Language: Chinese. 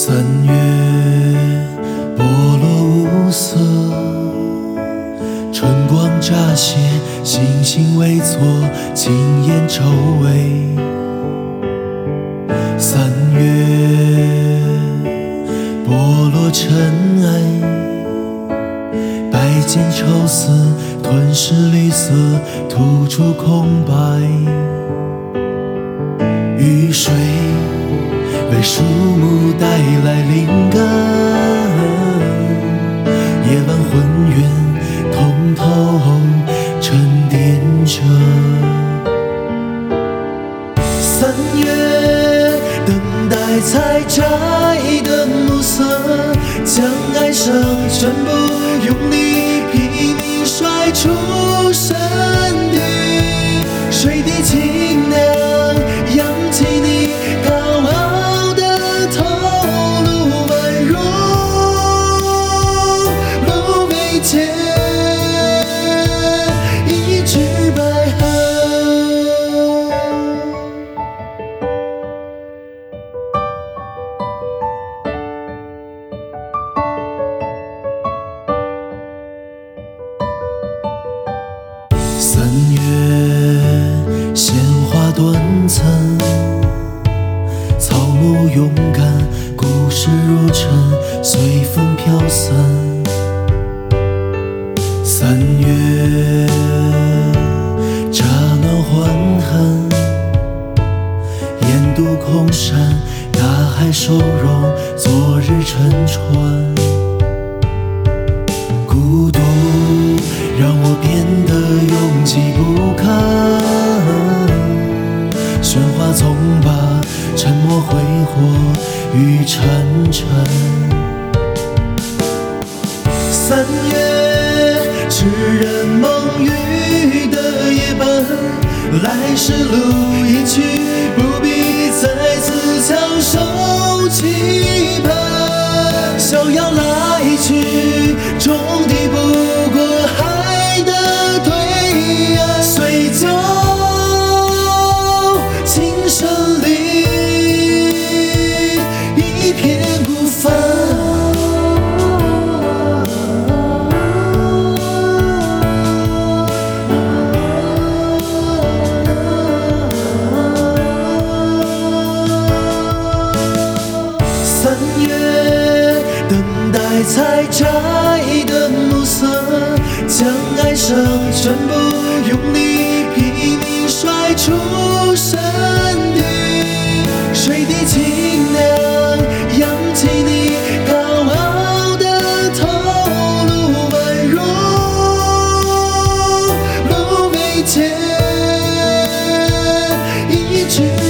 三月剥落五色，春光乍泄，星星未错，轻烟愁味。三月剥落尘埃，白茧愁丝吞噬绿色，吐出空白。雨水。为树木带来灵感，夜晚浑圆通透沉淀着。三月等待采摘的暮色，将哀伤全部用力鲜花断层，草木勇敢，故事如尘，随风飘散。三月，乍暖还寒，烟渡空山，大海收容昨日沉船。孤独让我变得拥挤不堪，喧哗总把沉默挥霍于沉沉。三月，痴人梦语的夜半，来时路一去，不采摘的暮色，将哀伤全部用力拼命甩出身体，水滴清凉，扬起你高傲的头颅，宛如不眉间一句。